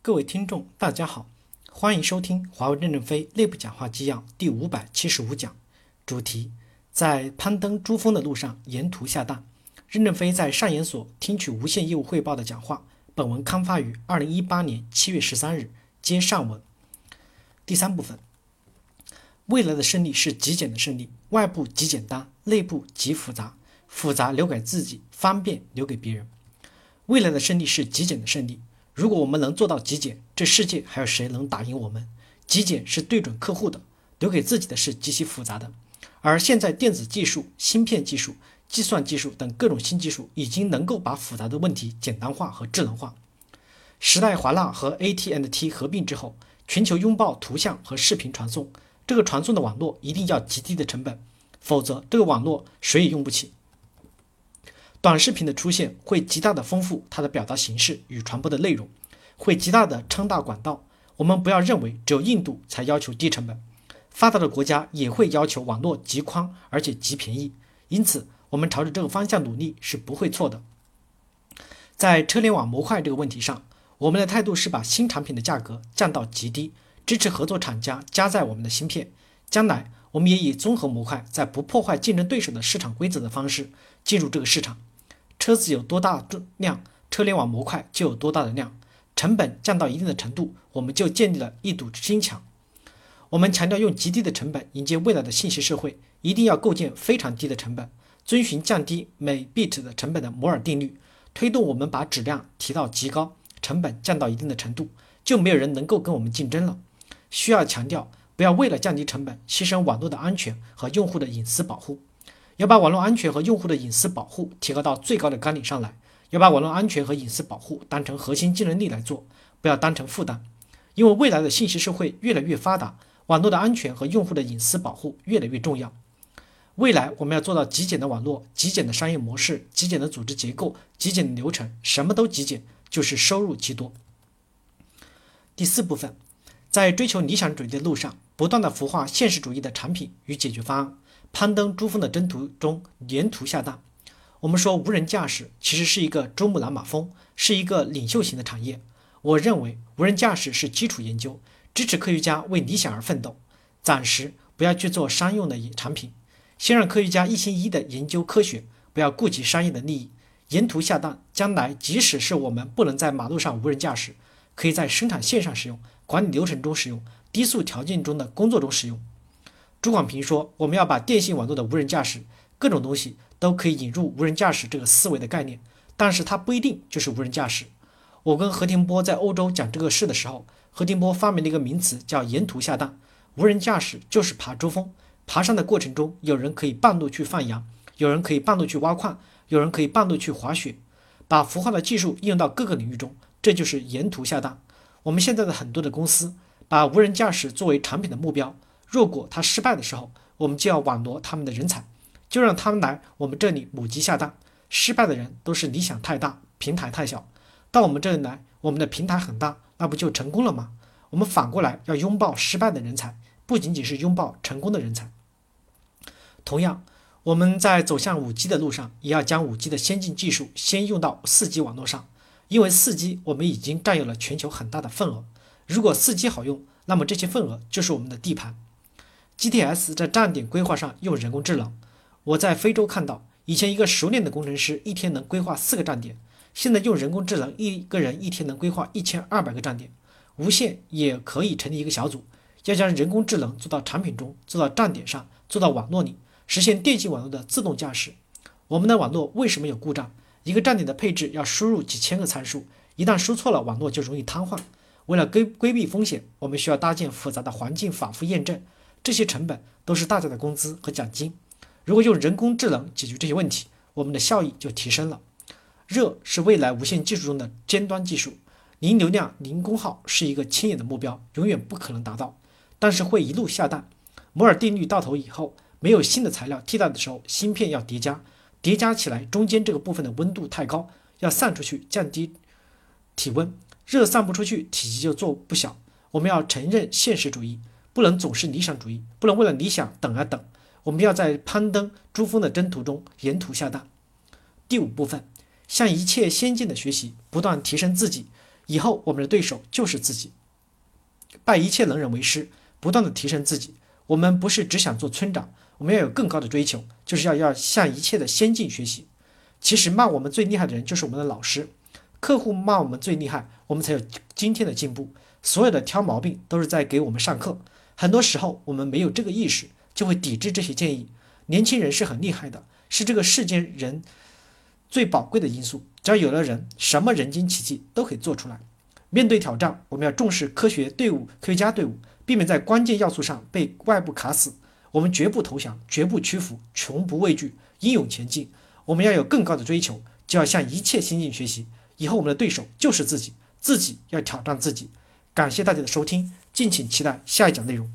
各位听众，大家好，欢迎收听华为任正非内部讲话纪要第五百七十五讲，主题在攀登珠峰的路上沿途下蛋。任正非在上研所听取无线业务汇报的讲话。本文刊发于二零一八年七月十三日，接上文。第三部分，未来的胜利是极简的胜利，外部极简单，内部极复杂，复杂留给自己，方便留给别人。未来的胜利是极简的胜利。如果我们能做到极简，这世界还有谁能打赢我们？极简是对准客户的，留给自己的是极其复杂的。而现在电子技术、芯片技术、计算技术等各种新技术已经能够把复杂的问题简单化和智能化。时代华纳和 AT&T 合并之后，全球拥抱图像和视频传送，这个传送的网络一定要极低的成本，否则这个网络谁也用不起。短视频的出现会极大的丰富它的表达形式与传播的内容，会极大的撑大管道。我们不要认为只有印度才要求低成本，发达的国家也会要求网络极宽而且极便宜。因此，我们朝着这个方向努力是不会错的。在车联网模块这个问题上，我们的态度是把新产品的价格降到极低，支持合作厂家加载我们的芯片。将来，我们也以综合模块，在不破坏竞争对手的市场规则的方式进入这个市场。车子有多大重量，车联网模块就有多大的量。成本降到一定的程度，我们就建立了一堵新墙。我们强调用极低的成本迎接未来的信息社会，一定要构建非常低的成本，遵循降低每 bit 的成本的摩尔定律，推动我们把质量提到极高，成本降到一定的程度，就没有人能够跟我们竞争了。需要强调，不要为了降低成本，牺牲网络的安全和用户的隐私保护。要把网络安全和用户的隐私保护提高到最高的纲领上来，要把网络安全和隐私保护当成核心竞争力来做，不要当成负担。因为未来的信息社会越来越发达，网络的安全和用户的隐私保护越来越重要。未来我们要做到极简的网络、极简的商业模式、极简的组织结构、极简的流程，什么都极简，就是收入极多。第四部分，在追求理想主义的路上，不断的孵化现实主义的产品与解决方案。攀登珠峰的征途中，沿途下蛋。我们说无人驾驶其实是一个珠穆朗玛峰，是一个领袖型的产业。我认为无人驾驶是基础研究，支持科学家为理想而奋斗。暂时不要去做商用的产品，先让科学家一心一意的研究科学，不要顾及商业的利益。沿途下蛋，将来即使是我们不能在马路上无人驾驶，可以在生产线上使用，管理流程中使用，低速条件中的工作中使用。朱广平说：“我们要把电信网络的无人驾驶，各种东西都可以引入无人驾驶这个思维的概念，但是它不一定就是无人驾驶。”我跟何庭波在欧洲讲这个事的时候，何庭波发明了一个名词叫“沿途下蛋”。无人驾驶就是爬珠峰，爬山的过程中，有人可以半路去放羊，有人可以半路去挖矿，有人可以半路去滑雪，把孵化的技术应用到各个领域中，这就是沿途下蛋。我们现在的很多的公司把无人驾驶作为产品的目标。如果他失败的时候，我们就要网罗他们的人才，就让他们来我们这里母鸡下蛋。失败的人都是理想太大，平台太小。到我们这里来，我们的平台很大，那不就成功了吗？我们反过来要拥抱失败的人才，不仅仅是拥抱成功的人才。同样，我们在走向五 G 的路上，也要将五 G 的先进技术先用到四 G 网络上，因为四 G 我们已经占有了全球很大的份额。如果四 G 好用，那么这些份额就是我们的地盘。GTS 在站点规划上用人工智能。我在非洲看到，以前一个熟练的工程师一天能规划四个站点，现在用人工智能，一个人一天能规划一千二百个站点。无线也可以成立一个小组，要将人工智能做到产品中，做到站点上，做到网络里，实现电信网络的自动驾驶。我们的网络为什么有故障？一个站点的配置要输入几千个参数，一旦输错了，网络就容易瘫痪。为了规规避风险，我们需要搭建复杂的环境反复验证。这些成本都是大家的工资和奖金。如果用人工智能解决这些问题，我们的效益就提升了。热是未来无线技术中的尖端技术，零流量、零功耗是一个亲眼的目标，永远不可能达到，但是会一路下蛋。摩尔定律到头以后，没有新的材料替代的时候，芯片要叠加，叠加起来中间这个部分的温度太高，要散出去，降低体温，热散不出去，体积就做不小。我们要承认现实主义。不能总是理想主义，不能为了理想等啊等。我们要在攀登珠峰的征途中沿途下蛋。第五部分，向一切先进的学习，不断提升自己，以后我们的对手就是自己。拜一切能人为师，不断的提升自己。我们不是只想做村长，我们要有更高的追求，就是要要向一切的先进学习。其实骂我们最厉害的人就是我们的老师，客户骂我们最厉害，我们才有今天的进步。所有的挑毛病都是在给我们上课。很多时候我们没有这个意识，就会抵制这些建议。年轻人是很厉害的，是这个世间人最宝贵的因素。只要有了人，什么人间奇迹都可以做出来。面对挑战，我们要重视科学队伍、科学家队伍，避免在关键要素上被外部卡死。我们绝不投降，绝不屈服，从不畏惧，英勇前进。我们要有更高的追求，就要向一切先进学习。以后我们的对手就是自己，自己要挑战自己。感谢大家的收听，敬请期待下一讲内容。